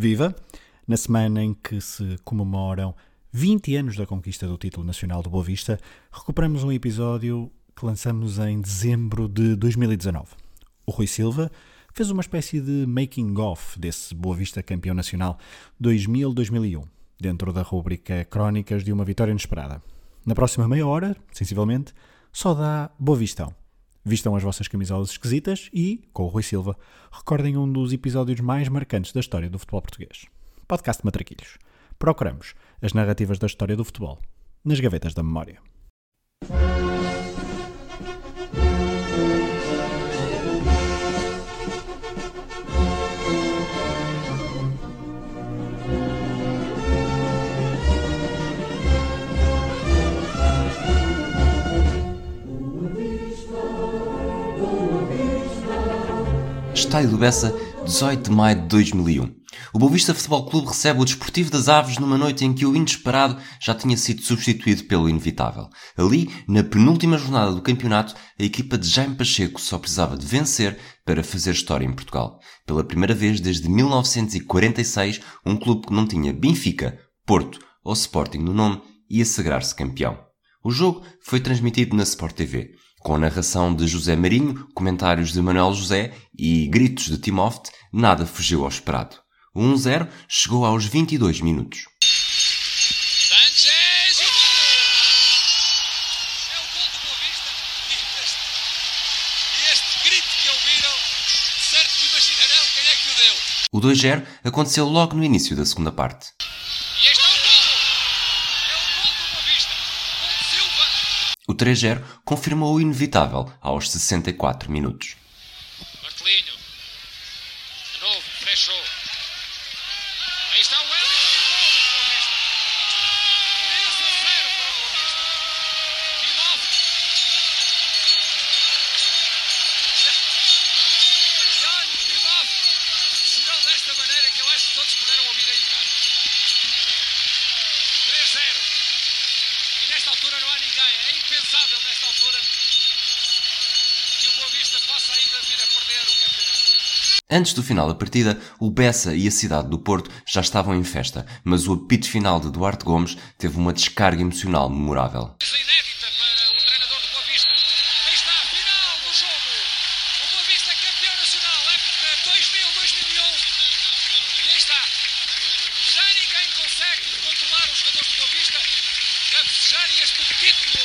Viva! Na semana em que se comemoram 20 anos da conquista do título nacional do Boa Vista, recuperamos um episódio que lançamos em dezembro de 2019. O Rui Silva fez uma espécie de making-of desse Boa Vista campeão nacional 2000-2001, dentro da rúbrica Crónicas de uma Vitória Inesperada. Na próxima meia hora, sensivelmente, só dá Boa Vistão. Vistam as vossas camisolas esquisitas e, com o Rui Silva, recordem um dos episódios mais marcantes da história do futebol português. Podcast Matraquilhos. Procuramos as narrativas da história do futebol nas gavetas da memória. Estádio do Bessa, 18 de maio de 2001. O Boavista Futebol Clube recebe o Desportivo das Aves numa noite em que o inesperado já tinha sido substituído pelo inevitável. Ali, na penúltima jornada do campeonato, a equipa de Jaime Pacheco só precisava de vencer para fazer história em Portugal. Pela primeira vez desde 1946, um clube que não tinha Benfica, Porto ou Sporting no nome ia sagrar-se campeão. O jogo foi transmitido na Sport TV com a narração de José Marinho, comentários de Manuel José e gritos de Timóteo, nada fugiu ao esperado. O 1-0 chegou aos 22 minutos. É o gol do Boa Vista e este, e este grito que ouviram, certo que imaginarão quem é. O 2-0 aconteceu logo no início da segunda parte. E este é o gol! É o gol do Boa Vista! Gol de Silva! O 3-0 confirmou o inevitável aos 64 minutos. Antes do final da partida, o Bessa e a cidade do Porto já estavam em festa, mas o apito final de Duarte Gomes teve uma descarga emocional memorável. Coisa inédita para o treinador do Boa Vista. Aí está a final do jogo. O Boa Vista campeão nacional, época 2000-2001. Aí está. Já ninguém consegue controlar os jogadores do este título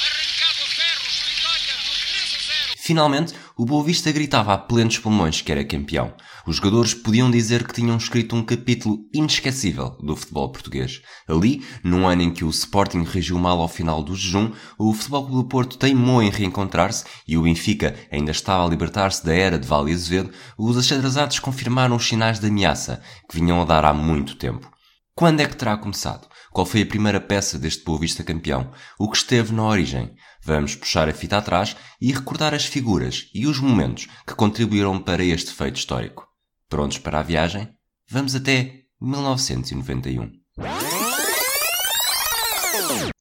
arrancado a ferros, vitória por 3 a 0. Finalmente, o Boa Vista gritava a plenos pulmões que era campeão. Os jogadores podiam dizer que tinham escrito um capítulo inesquecível do futebol português. Ali, num ano em que o Sporting reagiu mal ao final do jejum, o Futebol do Porto teimou em reencontrar-se e o Benfica ainda estava a libertar-se da era de Vale Azevedo, os achadrezados confirmaram os sinais de ameaça que vinham a dar há muito tempo. Quando é que terá começado? Qual foi a primeira peça deste Boa Vista campeão? O que esteve na origem? Vamos puxar a fita atrás e recordar as figuras e os momentos que contribuíram para este feito histórico. Prontos para a viagem? Vamos até 1991.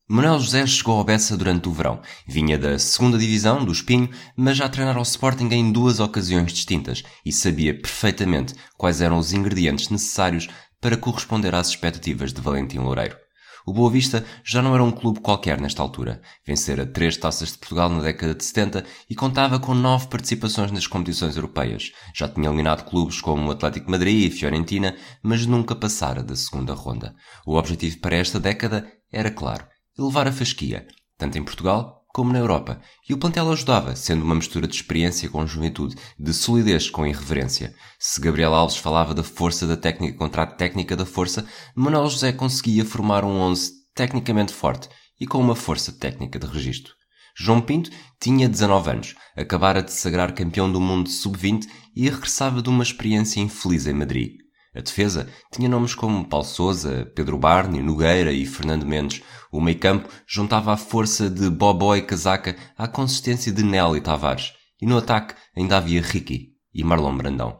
Manuel José chegou ao Bessa durante o verão. Vinha da segunda divisão, do Espinho, mas já treinara ao Sporting em duas ocasiões distintas e sabia perfeitamente quais eram os ingredientes necessários para corresponder às expectativas de Valentim Loureiro. O Boa Vista já não era um clube qualquer nesta altura. Vencera três taças de Portugal na década de 70 e contava com nove participações nas competições europeias. Já tinha eliminado clubes como o Atlético Madrid e Fiorentina, mas nunca passara da segunda ronda. O objetivo para esta década era claro, elevar a fasquia, tanto em Portugal como na Europa, e o plantel ajudava, sendo uma mistura de experiência com juventude, de solidez com irreverência. Se Gabriel Alves falava da força da técnica contra a técnica da força, Manuel José conseguia formar um 11 tecnicamente forte e com uma força técnica de registro. João Pinto tinha 19 anos, acabara de sagrar campeão do mundo sub-20 e regressava de uma experiência infeliz em Madrid. A defesa tinha nomes como Paulo Sousa, Pedro Barney, Nogueira e Fernando Mendes. O meio-campo juntava a força de Bobó e Casaca à consistência de Nelly Tavares. E no ataque ainda havia Ricky e Marlon Brandão.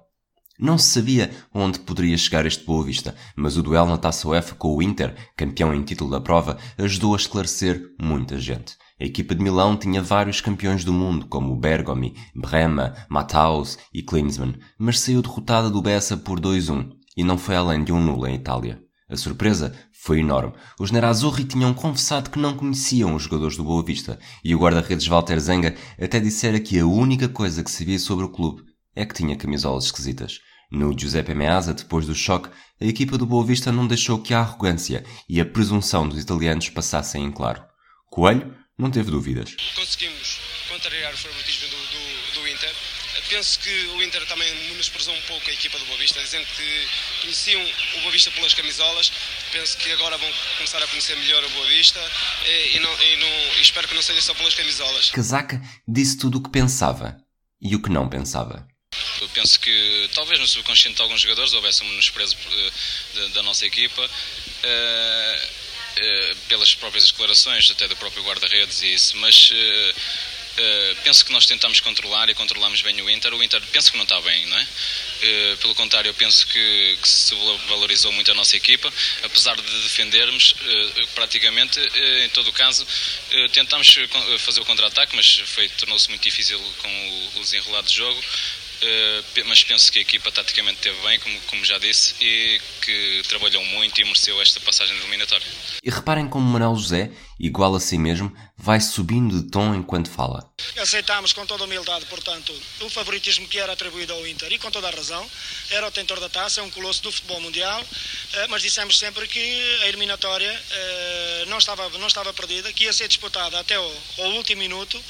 Não se sabia onde poderia chegar este Boa Vista, mas o duelo na Taça UEFA com o Inter, campeão em título da prova, ajudou a esclarecer muita gente. A equipa de Milão tinha vários campeões do mundo, como Bergomi, Brema, Matthaus e Klinsmann, mas saiu derrotada do Bessa por 2-1 E não foi além de um nulo em Itália. A surpresa foi enorme. Os Nerazzurri tinham confessado que não conheciam os jogadores do Boa Vista e o guarda-redes Walter Zenga até dissera que a única coisa que sabia sobre o clube é que tinha camisolas esquisitas. No Giuseppe Meazza, depois do choque, a equipa do Boa Vista não deixou que a arrogância e a presunção dos italianos passassem em claro. Coelho não teve dúvidas. Conseguimos contrariar o favoritismo do. Penso que o Inter também menosprezou um pouco a equipa do Boa Vista, dizendo que conheciam o Boa Vista pelas camisolas. Penso que agora vão começar a conhecer melhor o Boa Vista e, e, não, e, não, e espero que não seja só pelas camisolas. Casaca disse tudo o que pensava e o que não pensava. Eu penso que talvez no subconsciente de alguns jogadores houvesse um menosprezo da, da nossa equipa. Uh, Uh, pelas próprias declarações, até do próprio guarda-redes e isso, mas uh, uh, penso que nós tentamos controlar e controlamos bem o Inter. O Inter penso que não está bem, não é? pelo contrário, eu penso que, que, se valorizou muito a nossa equipa, apesar de defendermos praticamente, em todo o caso, tentámos fazer o contra-ataque, mas tornou-se muito difícil com o, o desenrolar do jogo. Uh, mas penso que a equipa taticamente teve bem, como, como já disse, e que trabalhou muito e mereceu esta passagem eliminatória. E reparem como Manuel José, igual a si mesmo, vai subindo de tom enquanto fala. Aceitámos com toda humildade, portanto, o favoritismo que era atribuído ao Inter, e com toda a razão, era o tentor da taça, é um colosso do futebol mundial, uh, mas dissemos sempre que a eliminatória uh, não, estava, não estava perdida, que ia ser disputada até o, o último minuto,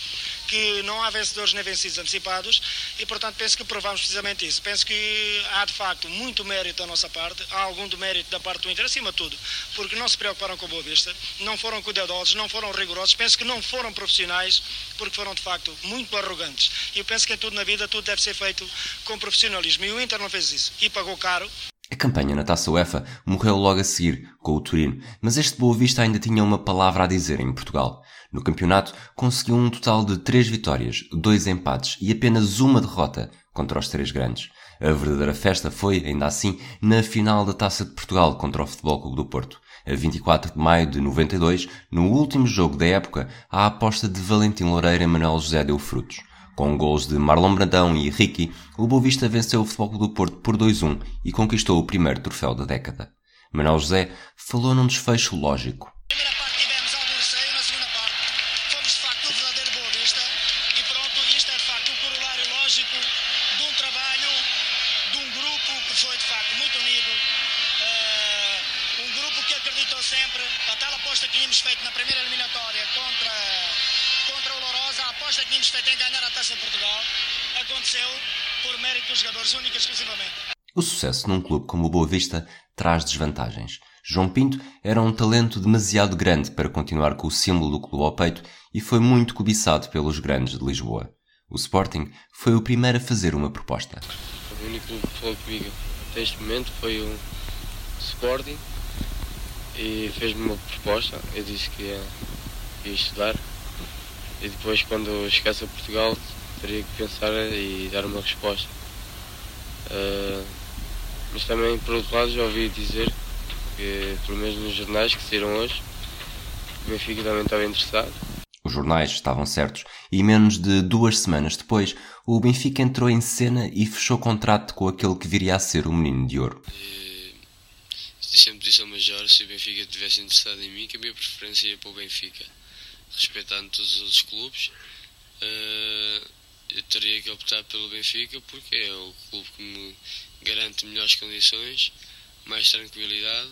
que não há vencedores nem vencidos antecipados e, portanto, penso que provamos precisamente isso. Penso que há, de facto, muito mérito da nossa parte, há algum do mérito da parte do Inter, acima de tudo, porque não se preocuparam com a Boa Vista, não foram cuidadosos, não foram rigorosos, penso que não foram profissionais, porque foram, de facto, muito arrogantes. E eu penso que em tudo na vida, tudo deve ser feito com profissionalismo. E o Inter não fez isso. E pagou caro. A campanha na Taça UEFA morreu logo a seguir, com o Turino, mas este Boa Vista ainda tinha uma palavra a dizer em Portugal. No campeonato, conseguiu um total de 3 vitórias, 2 empates e apenas uma derrota contra os três grandes. A verdadeira festa foi, ainda assim, na final da Taça de Portugal contra o Futebol Clube do Porto. A 24 de maio de 92, no último jogo da época, a aposta de Valentim Loureira e Manuel José deu frutos. Com gols de Marlon Brandão e Ricky, o Boavista venceu o Futebol do Porto por 2-1 e conquistou o primeiro troféu da década. Manuel José falou num desfecho lógico. Primeira parte tivemos algum receio, na segunda parte fomos de facto o verdadeiro Boa Vista e pronto, isto é de facto o corolário lógico de um trabalho, de um grupo que foi de facto muito unido, uh, um grupo que acreditou sempre, a tal aposta que tínhamos feito na primeira eliminatória contra contra o Lourosa, a aposta que tínhamos feito em ganhar a Taça de Portugal aconteceu por mérito dos jogadores, única e exclusivamente. O sucesso num clube como o Boa Vista traz desvantagens. João Pinto era um talento demasiado grande para continuar com o símbolo do clube ao peito e foi muito cobiçado pelos grandes de Lisboa. O Sporting foi o primeiro a fazer uma proposta. O único clube que falou comigo até este momento foi o Sporting e fez-me uma proposta. Eu disse que ia, ia estudar e depois quando chegasse a Portugal teria que pensar e dar uma resposta. Uh, mas também por outro lado já ouvi dizer que pelo menos nos jornais que saíram hoje o Benfica também estava interessado. Os jornais estavam certos e menos de duas semanas depois o Benfica entrou em cena e fechou contrato com aquele que viria a ser o menino de ouro. sempre disse ao Major se o Benfica estivesse interessado em mim que a minha preferência ia para o Benfica respeitando todos os outros clubes, uh, eu teria que optar pelo Benfica porque é o clube que me garante melhores condições, mais tranquilidade.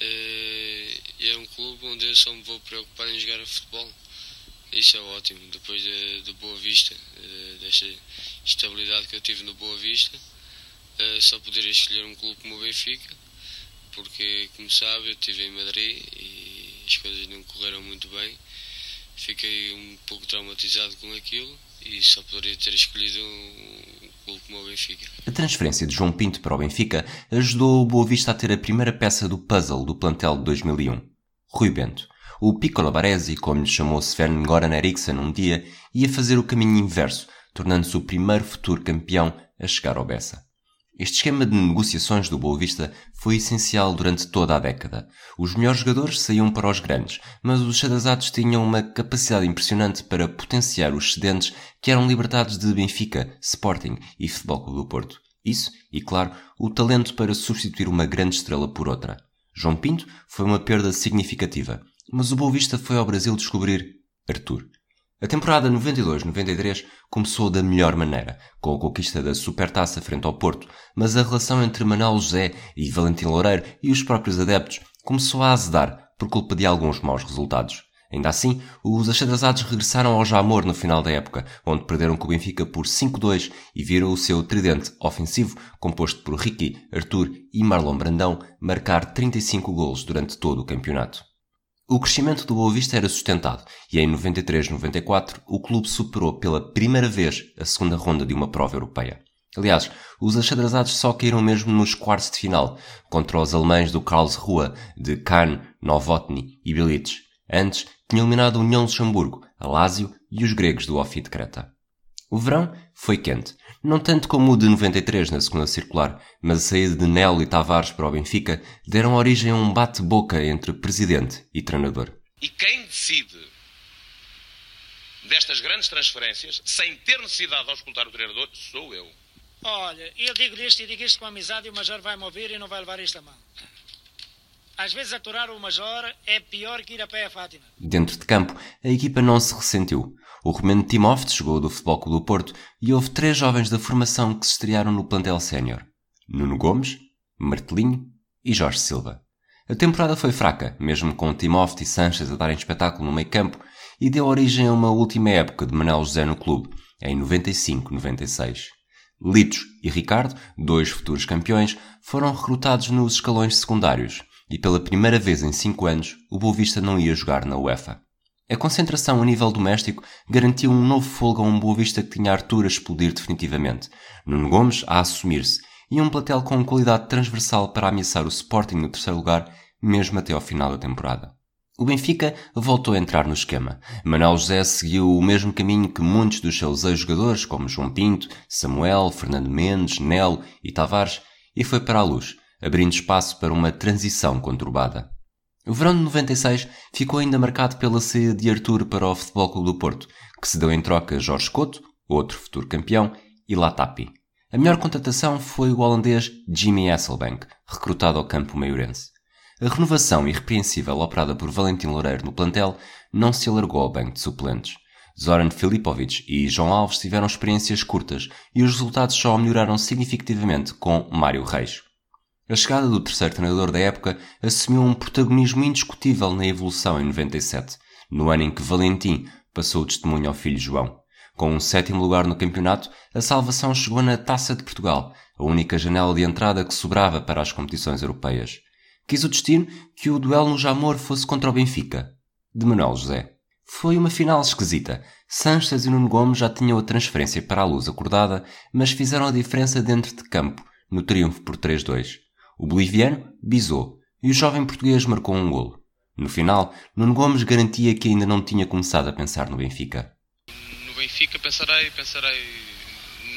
Uh, e é um clube onde eu só me vou preocupar em jogar futebol. Isso é ótimo. Depois de, de Boa Vista, uh, desta estabilidade que eu tive no Boa Vista, só poderia escolher um clube como o Benfica, porque, como sabe, eu estive em Madrid e as coisas não correram muito bem fiquei um pouco traumatizado com aquilo e só poderia ter escolhido um clube como o Benfica. A transferência de João Pinto para o Benfica ajudou o Boa Vista a ter a primeira peça do puzzle do plantel de 2001, Rui Bento. O Piccolo Baresi, como lhe chamou Sven Goran Eriksson um dia, ia fazer o caminho inverso, tornando-se o primeiro futuro campeão a chegar ao Bessa. Este esquema de negociações do Boa Vista foi essencial durante toda a década. Os melhores jogadores saíam para os grandes, mas os Xadazados tinham uma capacidade impressionante para potenciar os cedentes que eram libertados de Benfica, Sporting e Futebol Clube do Porto. Isso, e claro, o talento para substituir uma grande estrela por outra. João Pinto foi uma perda significativa, mas o Boa Vista foi ao Brasil descobrir Arthur. A temporada 92-93 começou da melhor maneira, com a conquista da Supertaça frente ao Porto, mas a relação entre Manuel José e Valentim Loureiro e os próprios adeptos começou a azedar por culpa de alguns maus resultados. Ainda assim, os achadazados regressaram ao Jamor no final da época, onde perderam com o Benfica por 5-2 e viram o seu tridente ofensivo, composto por Ricky, Arthur e Marlon Brandão, marcar 35 golos durante todo o campeonato. O crescimento do Boa Vista era sustentado e em 93-94 o clube superou pela primeira vez a segunda ronda de uma prova europeia. Aliás, os achadrazados só caíram mesmo nos quartos de final, contra os alemães do Karlsruhe, de Kahn, Novotny e Bilic. Antes, tinham eliminado a União Luxemburgo, a Lazio e os gregos do Ofi de Creta. O verão foi quente, não tanto como o de 93 na segunda circular, mas a saída de Nelo e Tavares para o Benfica deram origem a um bate-boca entre presidente e treinador. E quem decide destas grandes transferências, sem ter necessidade de auscultar o treinador, sou eu. Olha, eu digo-lhe isto e digo isto com amizade e o Major vai-me ouvir e não vai levar isto a mão. Às vezes aturar o Major é pior que ir a pé a Fátima. Dentro de campo, a equipa não se ressentiu. O Romeno Timóteo chegou do Futebol Clube do Porto e houve três jovens da formação que se estrearam no plantel sénior. Nuno Gomes, Martelinho e Jorge Silva. A temporada foi fraca, mesmo com Timóteo e Sanches a darem espetáculo no meio campo, e deu origem a uma última época de Manuel José no clube, em 95-96. Litos e Ricardo, dois futuros campeões, foram recrutados nos escalões secundários – e pela primeira vez em cinco anos o Boavista não ia jogar na UEFA. A concentração a nível doméstico garantiu um novo folga a um Boavista que tinha Arthur a explodir definitivamente, Nuno Gomes a assumir-se e um platel com qualidade transversal para ameaçar o Sporting no terceiro lugar, mesmo até ao final da temporada. O Benfica voltou a entrar no esquema. Manuel José seguiu o mesmo caminho que muitos dos seus ex-jogadores, como João Pinto, Samuel, Fernando Mendes, Nelo e Tavares, e foi para a luz, abrindo espaço para uma transição conturbada. O verão de 96 ficou ainda marcado pela saída de Arthur para o Futebol Clube do Porto, que se deu em troca Jorge Couto, outro futuro campeão, e Latapi. A melhor contratação foi o holandês Jimmy Hasselbank, recrutado ao campo maiorense. A renovação irrepreensível operada por Valentim Loureiro no plantel não se alargou ao banco de suplentes. Zoran Filipovic e João Alves tiveram experiências curtas e os resultados só melhoraram significativamente com Mário Reis. A chegada do terceiro treinador da época assumiu um protagonismo indiscutível na evolução em 97, no ano em que Valentim passou o testemunho ao filho João. Com um sétimo lugar no campeonato, a salvação chegou na Taça de Portugal, a única janela de entrada que sobrava para as competições europeias. Quis o destino que o duelo no Jamor fosse contra o Benfica, de Manuel José. Foi uma final esquisita. Sanches e Nuno Gomes já tinham a transferência para a luz acordada, mas fizeram a diferença dentro de campo, no triunfo por 3-2. O boliviano bisou e o jovem português marcou um golo. No final, Nuno Gomes garantia que ainda não tinha começado a pensar no Benfica. No Benfica pensarei, pensarei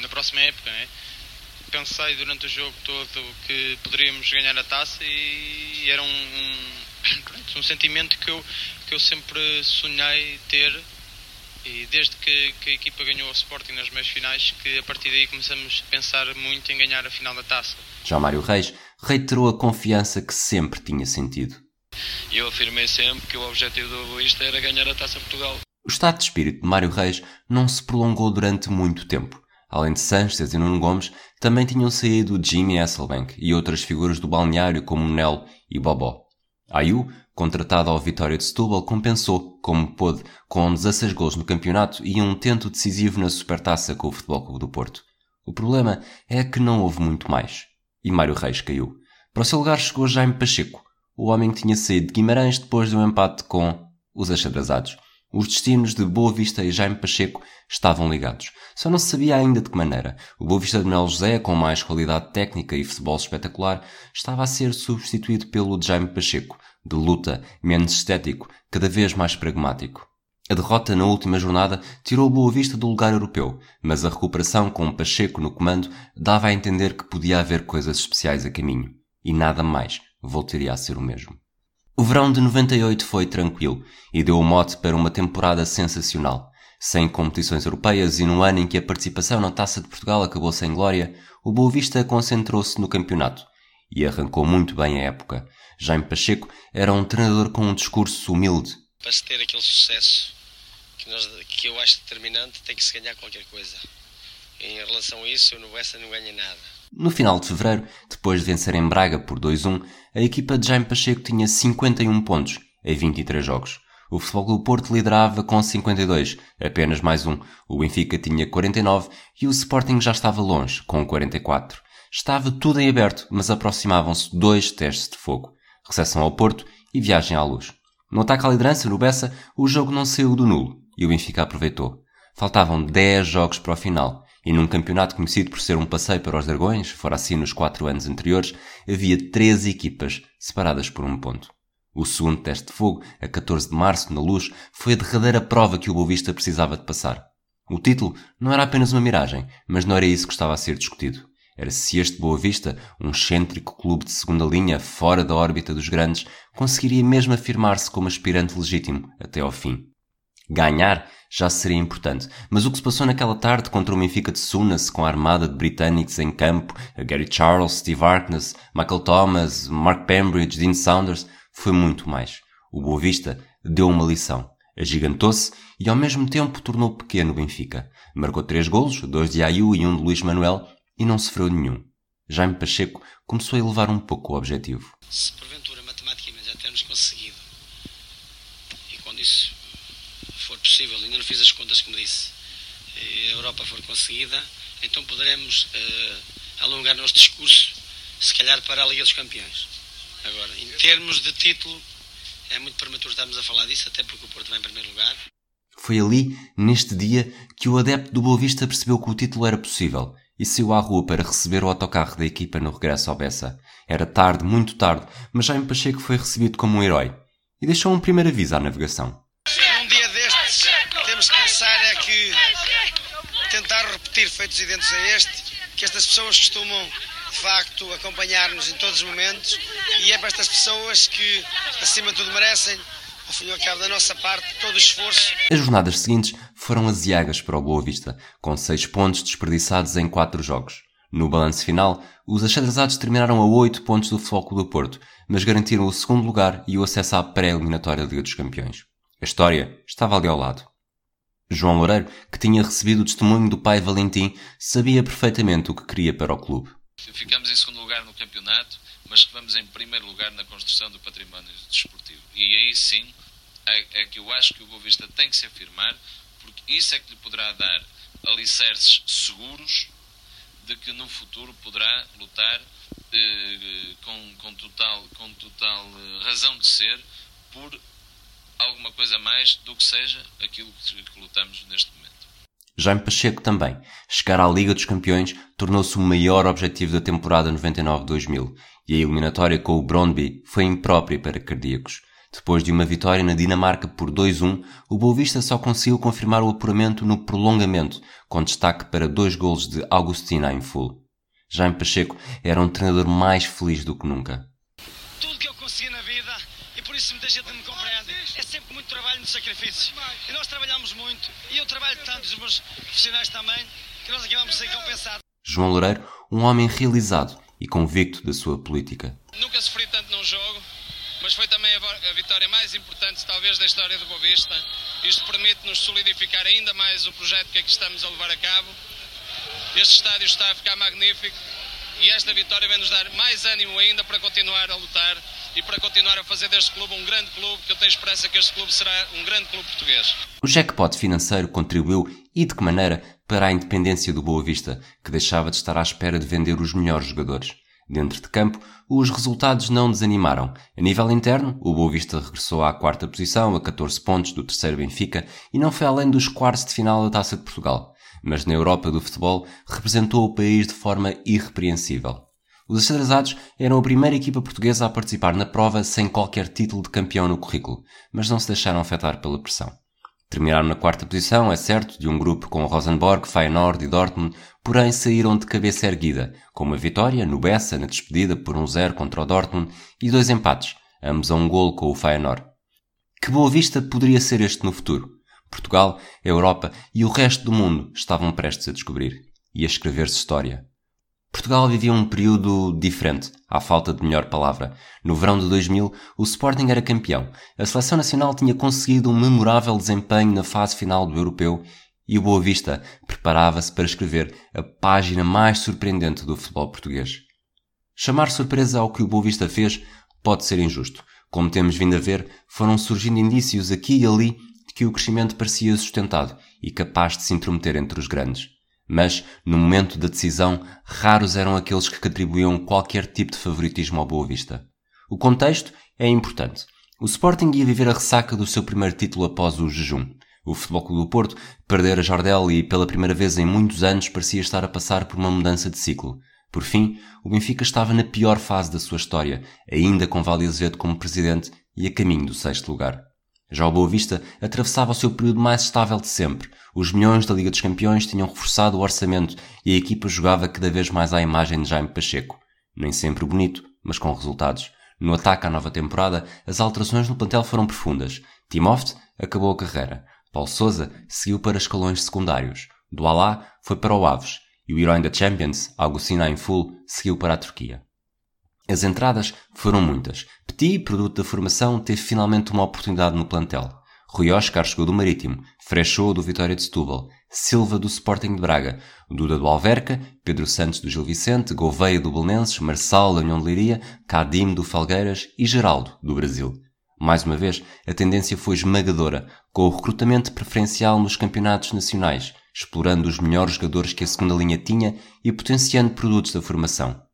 na próxima época, né? Pensei durante o jogo todo que poderíamos ganhar a taça e era um, um, um sentimento que eu, que eu sempre sonhei ter e desde que, que, a equipa ganhou o Sporting nas meias finais que a partir daí começamos a pensar muito em ganhar a final da taça. Já Mário Reis reiterou a confiança que sempre tinha sentido. Eu afirmei sempre que o objetivo do Boavista era ganhar a Taça Portugal. O estado de espírito de Mário Reis não se prolongou durante muito tempo. Além de Sanches e Nuno Gomes, também tinham saído Jimmy Hasselbank e outras figuras do balneário como Nel e Bobó. Ayu, contratado ao Vitória de Setúbal, compensou, como pôde, com 16 gols no campeonato e um tento decisivo na Supertaça com o Futebol Clube do Porto. O problema é que não houve muito mais e Mário Reis caiu. Para o seu lugar chegou Jaime Pacheco, o homem que tinha saído de Guimarães depois de um empate com os achadrazados. Os destinos de Boa Vista e Jaime Pacheco estavam ligados. Só não se sabia ainda de que maneira. O Boa Vista de Manuel José, com mais qualidade técnica e futebol espetacular, estava a ser substituído pelo de Jaime Pacheco, de luta, menos estético, cada vez mais pragmático. A derrota na última jornada tirou o Boa Vista do lugar europeu, mas a recuperação com Pacheco no comando dava a entender que podia haver coisas especiais a caminho. E nada mais voltaria a ser o mesmo. O verão de 98 foi tranquilo e deu o mote para uma temporada sensacional. Sem competições europeias e num ano em que a participação na Taça de Portugal acabou sem glória, o Boa Vista concentrou-se no campeonato e arrancou muito bem a época. Jaime Pacheco era um treinador com um discurso humilde. Para se ter aquele sucesso que, nós, que eu acho determinante, tem que se ganhar qualquer coisa. Em relação a isso, não ganho nada. No final de fevereiro, depois de vencer em Braga por 2-1, a equipa de Jaime Pacheco tinha 51 pontos em 23 jogos. O Futebol do Porto liderava com 52, apenas mais um. O Benfica tinha 49 e o Sporting já estava longe, com 44. Estava tudo em aberto, mas aproximavam-se dois testes de fogo. Recepção ao Porto e viagem à luz. No ataque à liderança, no Bessa, o jogo não saiu do nulo e o Benfica aproveitou. Faltavam 10 jogos para o final e num campeonato conhecido por ser um passeio para os dragões, fora assim nos quatro anos anteriores, havia 13 equipas separadas por um ponto. O segundo teste de fogo, a 14 de março, na Luz, foi a derradeira prova que o Boavista precisava de passar. O título não era apenas uma miragem, mas não era isso que estava a ser discutido. Era se este Boa Vista, um excêntrico clube de segunda linha fora da órbita dos grandes, conseguiria mesmo afirmar-se como aspirante legítimo até ao fim. Ganhar já seria importante, mas o que se passou naquela tarde contra o Benfica de Sunas com a armada de britânicos em campo, Gary Charles, Steve Harkness, Michael Thomas, Mark Pembridge, Dean Saunders, foi muito mais. O Boa Vista deu uma lição. Agigantou-se e ao mesmo tempo tornou pequeno o Benfica. Marcou três golos, dois de Ayu e um de Luís Manuel, e não sofreu nenhum. Jaime Pacheco começou a elevar um pouco o objetivo. Se porventura matematicamente já temos conseguido, e quando isso for possível, ainda não fiz as contas como disse, e a Europa for conseguida, então poderemos uh, alongar nosso discurso, se calhar para a Liga dos Campeões. Agora, em termos de título, é muito prematuro estarmos a falar disso, até porque o Porto vai em primeiro lugar. Foi ali, neste dia, que o adepto do Boa Vista percebeu que o título era possível e saiu à rua para receber o autocarro da equipa no regresso ao Bessa. Era tarde, muito tarde, mas Jaime Pacheco foi recebido como um herói e deixou um primeiro aviso à navegação. Repetir feitos idênticos a este, que estas pessoas costumam de facto acompanhar-nos em todos os momentos e é para estas pessoas que acima de tudo merecem ao fim e ao cabo da nossa parte, todo o esforço. As jornadas seguintes foram aziagas para o Boa Vista, com seis pontos desperdiçados em quatro jogos. No balanço final, os achadrezados terminaram a 8 pontos do Futebol do Porto, mas garantiram o segundo lugar e o acesso à pré-eliminatória da Liga dos Campeões. A história estava ali ao lado. João Loureiro, que tinha recebido o testemunho do pai Valentim, sabia perfeitamente o que queria para o clube. Ficamos em segundo lugar no campeonato, mas vamos em primeiro lugar na construção do património desportivo. E aí sim é, é que eu acho que o Boa Vista tem que se afirmar, porque isso é que lhe poderá dar alicerces seguros de que no futuro poderá lutar eh, com, com, total, com total eh, razão de ser por alguma coisa mais do que seja aquilo que, lutamos neste momento. Jaime Pacheco também. Chegar à Liga dos Campeões tornou-se o maior objetivo da temporada 99-2000 e a eliminatória com o Brondby foi imprópria para cardíacos. Depois de uma vitória na Dinamarca por 2-1, o Boavista só conseguiu confirmar o apuramento no prolongamento, com destaque para dois golos de Augustina em full. Jaime Pacheco era um treinador mais feliz do que nunca. Tudo que eu consegui na vida, e por isso muita gente me compreende, é sempre muito trabalho e muito sacrifício. E nós trabalhamos muito, e eu trabalho tanto, os meus profissionais também, que nós acabamos de ser compensados. João Loureiro, um homem realizado e convicto da sua política. Nunca sofri tanto num jogo, mas foi também a, vitória mais importante, talvez, da história do Boa Vista. Isto permite-nos solidificar ainda mais o projeto que aqui estamos a levar a cabo. Este estádio está a ficar magnífico e esta vitória vai nos dar mais ânimo ainda para continuar a lutar e para continuar a fazer deste clube um grande clube, que eu tenho esperança que este clube será um grande clube português. O jackpot financeiro contribuiu, e de que maneira, para a independência do Boa Vista, que deixava de estar à espera de vender os melhores jogadores. Dentro de campo, os resultados não desanimaram. A nível interno, o Boa Vista regressou à quarta posição, a 14 pontos do terceiro Benfica, e não foi além dos quartos de final da Taça de Portugal. Mas na Europa do futebol, representou o país de forma irrepreensível. Os achadrezados eram a primeira equipa portuguesa a participar na prova sem qualquer título de campeão no currículo, mas não se deixaram afetar pela pressão. Terminaram na quarta posição, é certo, de um grupo com Rosenborg, Feyenoord e Dortmund, porém saíram de cabeça erguida, com uma vitória no Bessa na despedida por um zero contra o Dortmund e dois empates, ambos a um golo com o Feyenoord. Que boa vista poderia ser este no futuro? Portugal, a Europa e o resto do mundo estavam prestes a descobrir e a escrever-se história. Portugal vivia um período diferente, à falta de melhor palavra. No verão de 2000, o Sporting era campeão. A seleção nacional tinha conseguido um memorável desempenho na fase final do Europeu e o Boa Vista preparava-se para escrever a página mais surpreendente do futebol português. Chamar surpresa ao que o Boa Vista fez pode ser injusto. Como temos vindo a ver, foram surgindo indícios aqui e ali que o crescimento parecia sustentado e capaz de se intrometer entre os grandes. Mas, no momento da decisão, raros eram aqueles que atribuíam qualquer tipo de favoritismo ao Boa Vista. O contexto é importante. O Sporting ia viver a ressaca do seu primeiro título após o jejum. O Futebol Clube do Porto perdera Jardel e, pela primeira vez em muitos anos, parecia estar a passar por uma mudança de ciclo. Por fim, o Benfica estava na pior fase da sua história, ainda com Vale Azevedo como presidente e a caminho do sexto lugar. Já o Boa Vista atravessava o seu período mais estável de sempre. Os milhões da Liga dos Campeões tinham reforçado o orçamento e a equipa jogava cada vez mais à imagem de Jaime Pacheco. Nem sempre bonito, mas com resultados. No ataque à nova temporada, as alterações no plantel foram profundas. Timoft acabou a carreira. Paulo Sousa seguiu para escalões secundários. Do Alá foi para o Aves. E o herói da Champions, Agostina Full, seguiu para a Turquia. As entradas foram muitas. Petit, produto da formação, teve finalmente uma oportunidade no plantel. Rui Oscar chegou do Marítimo, Frechou do Vitória de Setúbal, Silva do Sporting de Braga, Duda do Alverca, Pedro Santos do Gil Vicente, Gouveia do Belenenses, Marçal da União de Liria, Cadim do Falgueiras e Geraldo do Brasil. Mais uma vez, a tendência foi esmagadora, com o recrutamento preferencial nos campeonatos nacionais, explorando os melhores jogadores que a segunda linha tinha e potenciando produtos da formação.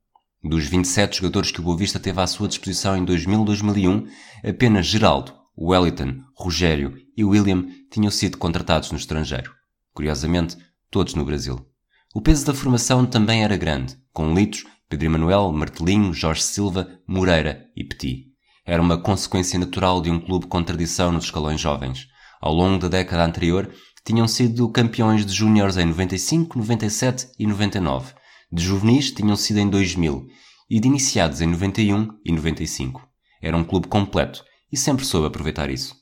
Dos 27 jogadores que o Boavista teve à sua disposição em 2000-2001, apenas Geraldo, Wellington, Rogério e William tinham sido contratados no estrangeiro. Curiosamente, todos no Brasil. O peso da formação também era grande, com Litos, Pedro Emanuel, Martelinho, Jorge Silva, Moreira e Petit era uma consequência natural de um clube com tradição nos escalões jovens. Ao longo da década anterior, tinham sido campeões de júniores em 95, 97 e 99. De juvenis tinham sido em 2000 e de iniciados em 91 e 95. Era um clube completo e sempre soube aproveitar isso.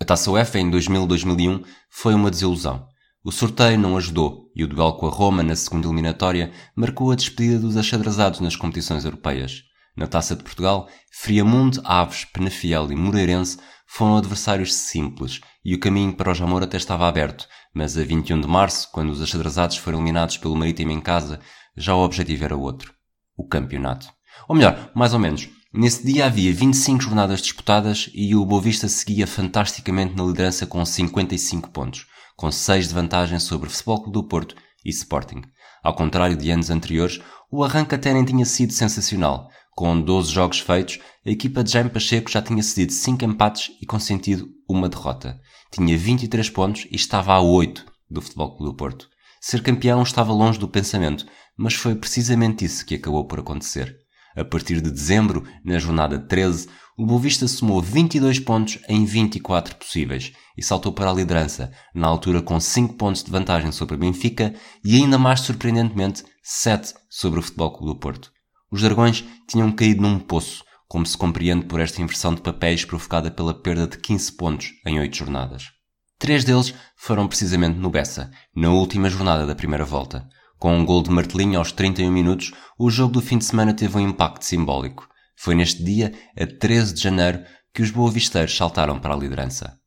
A Taça UEFA em 2000-2001 foi uma desilusão. O sorteio não ajudou e o duelo com a Roma na segunda eliminatória marcou a despedida dos achadrezados nas competições europeias. Na Taça de Portugal, Friamundo, Aves, Penafiel e Moreirense foram adversários simples e o caminho para o Jamor até estava aberto, mas a 21 de março, quando os achadrezados foram eliminados pelo Marítimo em casa, já o objetivo era outro. O campeonato. Ou melhor, mais ou menos, nesse dia havia 25 jornadas disputadas e o Boavista seguia fantasticamente na liderança com 55 pontos, com 6 de vantagem sobre o Futebol Clube do Porto e Sporting. Ao contrário de anos anteriores, o arranque até nem tinha sido sensacional, com 12 jogos feitos, a equipa de Jaime Pacheco já tinha cedido 5 empates e consentido uma derrota. Tinha 23 pontos e estava a 8 do Futebol Clube do Porto. Ser campeão estava longe do pensamento, mas foi precisamente isso que acabou por acontecer. A partir de dezembro, na jornada 13, o Boavista somou 22 pontos em 24 possíveis e saltou para a liderança, na altura com 5 pontos de vantagem sobre o Benfica e ainda mais surpreendentemente 7 sobre o Futebol Clube do Porto. Os dragões tinham caído num poço, como se compreende por esta inversão de papéis provocada pela perda de 15 pontos em 8 jornadas. Três deles foram precisamente no Bessa, na última jornada da primeira volta. Com um gol de martelinho aos 31 minutos, o jogo do fim de semana teve um impacto simbólico. Foi neste dia, a 13 de janeiro, que os boavisteiros saltaram para a liderança.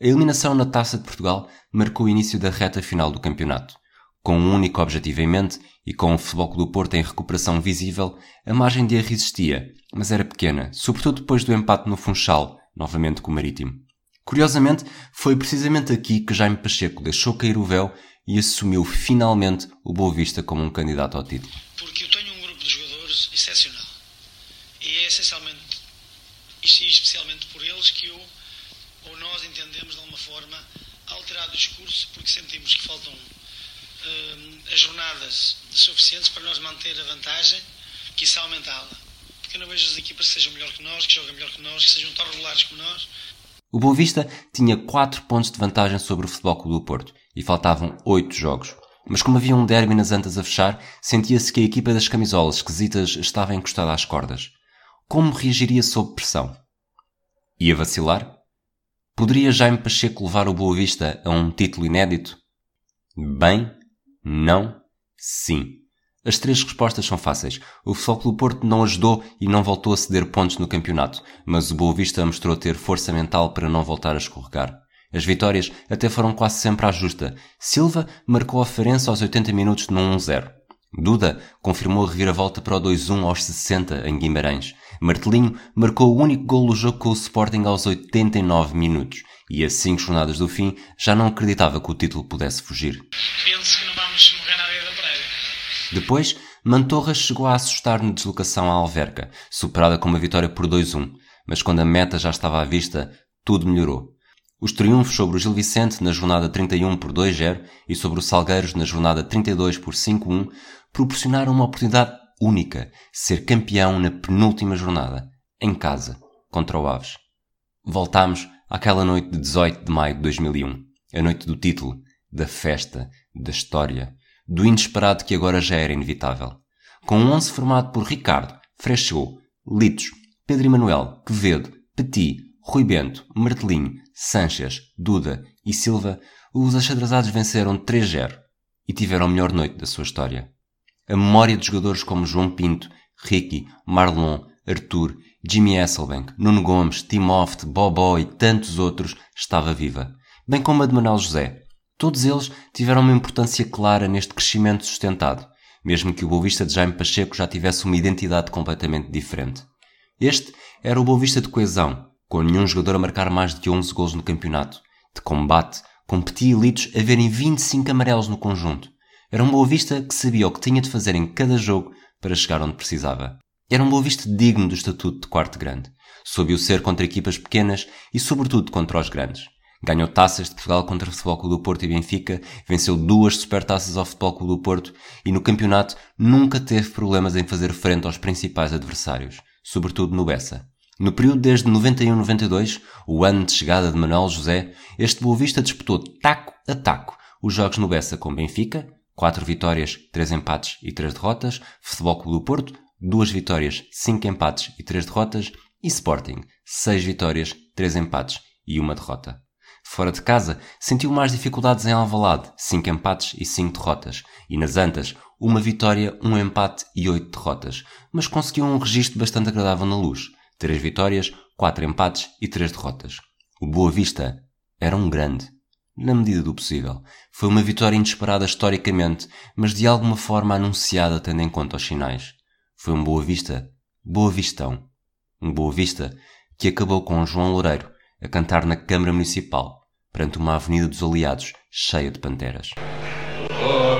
A eliminação na Taça de Portugal marcou o início da reta final do campeonato. Com um único objetivo em mente e com o Futebol do Porto em recuperação visível, a margem de erro existia, mas era pequena, sobretudo depois do empate no Funchal, novamente com o Marítimo. Curiosamente, foi precisamente aqui que Jaime Pacheco deixou cair o véu e assumiu finalmente o Boa Vista como um candidato ao título. Porque eu tenho um grupo de jogadores excepcional. E é essencialmente, e especialmente por eles, que eu ou nós entendemos de alguma forma alterar o discurso, porque sentimos que faltam uh, as jornadas suficientes para nós manter a vantagem, isso aumentá-la. Porque eu não vejo as equipas que sejam melhor que nós, que joguem melhor que nós, que sejam tão regulares como nós. O Boa Vista tinha 4 pontos de vantagem sobre o Futebol Clube do Porto e faltavam 8 jogos. Mas como havia um derby nas antas a fechar, sentia-se que a equipa das camisolas esquisitas estava encostada às cordas. Como reagiria sob pressão? Ia vacilar? Poderia Jaime Pacheco levar o Boa Vista a um título inédito? Bem, não, sim. As três respostas são fáceis. O Futebol Clube Porto não ajudou e não voltou a ceder pontos no campeonato, mas o Boa Vista mostrou ter força mental para não voltar a escorregar. As vitórias até foram quase sempre à justa. Silva marcou a Farense aos 80 minutos no 1-0. Duda confirmou a reviravolta para o 2-1 aos 60 em Guimarães. Martelinho marcou o único gol do jogo com o Sporting aos 89 minutos e a cinco jornadas do fim já não acreditava que o título pudesse fugir. Penso que não vamos morrer na vida da praia. Depois, Mantorra chegou a assustar na deslocação à Alverca, superada com uma vitória por 2-1, mas quando a meta já estava à vista, tudo melhorou. Os triunfos sobre o Gil Vicente na jornada 31 por 2-0 e sobre o Salgueiros na jornada 32 por 5-1 proporcionaram uma oportunidade única, ser campeão na penúltima jornada, em casa, contra o Aves. Voltámos àquela noite de 18 de maio de 2001, a noite do título, da festa, da história, do inesperado que agora já era inevitável. Com um 11 formado por Ricardo, Freixou, Litos, Pedro Emanuel, Quevedo, Petit, Rui Bento, Martelinho, Sanches, Duda e Silva, os achadrezados venceram 3-0 e tiveram a melhor noite da sua história. A memória de jogadores como João Pinto, Ricky, Marlon, Arthur, Jimmy Hasselbank, Nuno Gomes, Timoft, Bobó e tantos outros estava viva, bem como a de Manuel José. Todos eles tiveram uma importância clara neste crescimento sustentado, mesmo que o Boavista de Jaime Pacheco já tivesse uma identidade completamente diferente. Este era o Boavista de coesão, com nenhum jogador a marcar mais de 11 gols no campeonato, de combate, com Petit e Litos a verem 25 amarelos no conjunto. Era um Boa Vista que sabia o que tinha de fazer em cada jogo para chegar onde precisava. Era um Boa Vista digno do estatuto de quarto grande. Soube o ser contra equipas pequenas e, sobretudo, contra os grandes. Ganhou taças de Portugal contra o Futebol Clube do Porto e Benfica, venceu duas supertaças ao Futebol Clube do Porto e no campeonato nunca teve problemas em fazer frente aos principais adversários, sobretudo no Bessa. No período desde 91-92, o ano de chegada de Manuel José, este Boa Vista disputou taco a taco os jogos no Bessa com Benfica, 4 vitórias, 3 empates e 3 derrotas, Futebol Clube do Porto, 2 vitórias, 5 empates e 3 derrotas, e Sporting, 6 vitórias, 3 empates e 1 derrota. Fora de casa, sentiu mais dificuldades em Alvalade, 5 empates e 5 derrotas, e nas Antas, uma vitória, um empate e 8 derrotas, mas conseguiu um registro bastante agradável na luz, 3 vitórias, 4 empates e 3 derrotas. O Boa Vista era um grande, na medida do possível. Foi uma vitória inesperada historicamente, mas de alguma forma anunciada tendo em conta os sinais. Foi um Boa Vista, Boa Vistão. Um Boa Vista que acabou com João Loureiro a cantar na Câmara Municipal, perante uma Avenida dos Aliados cheia de panteras. Oh.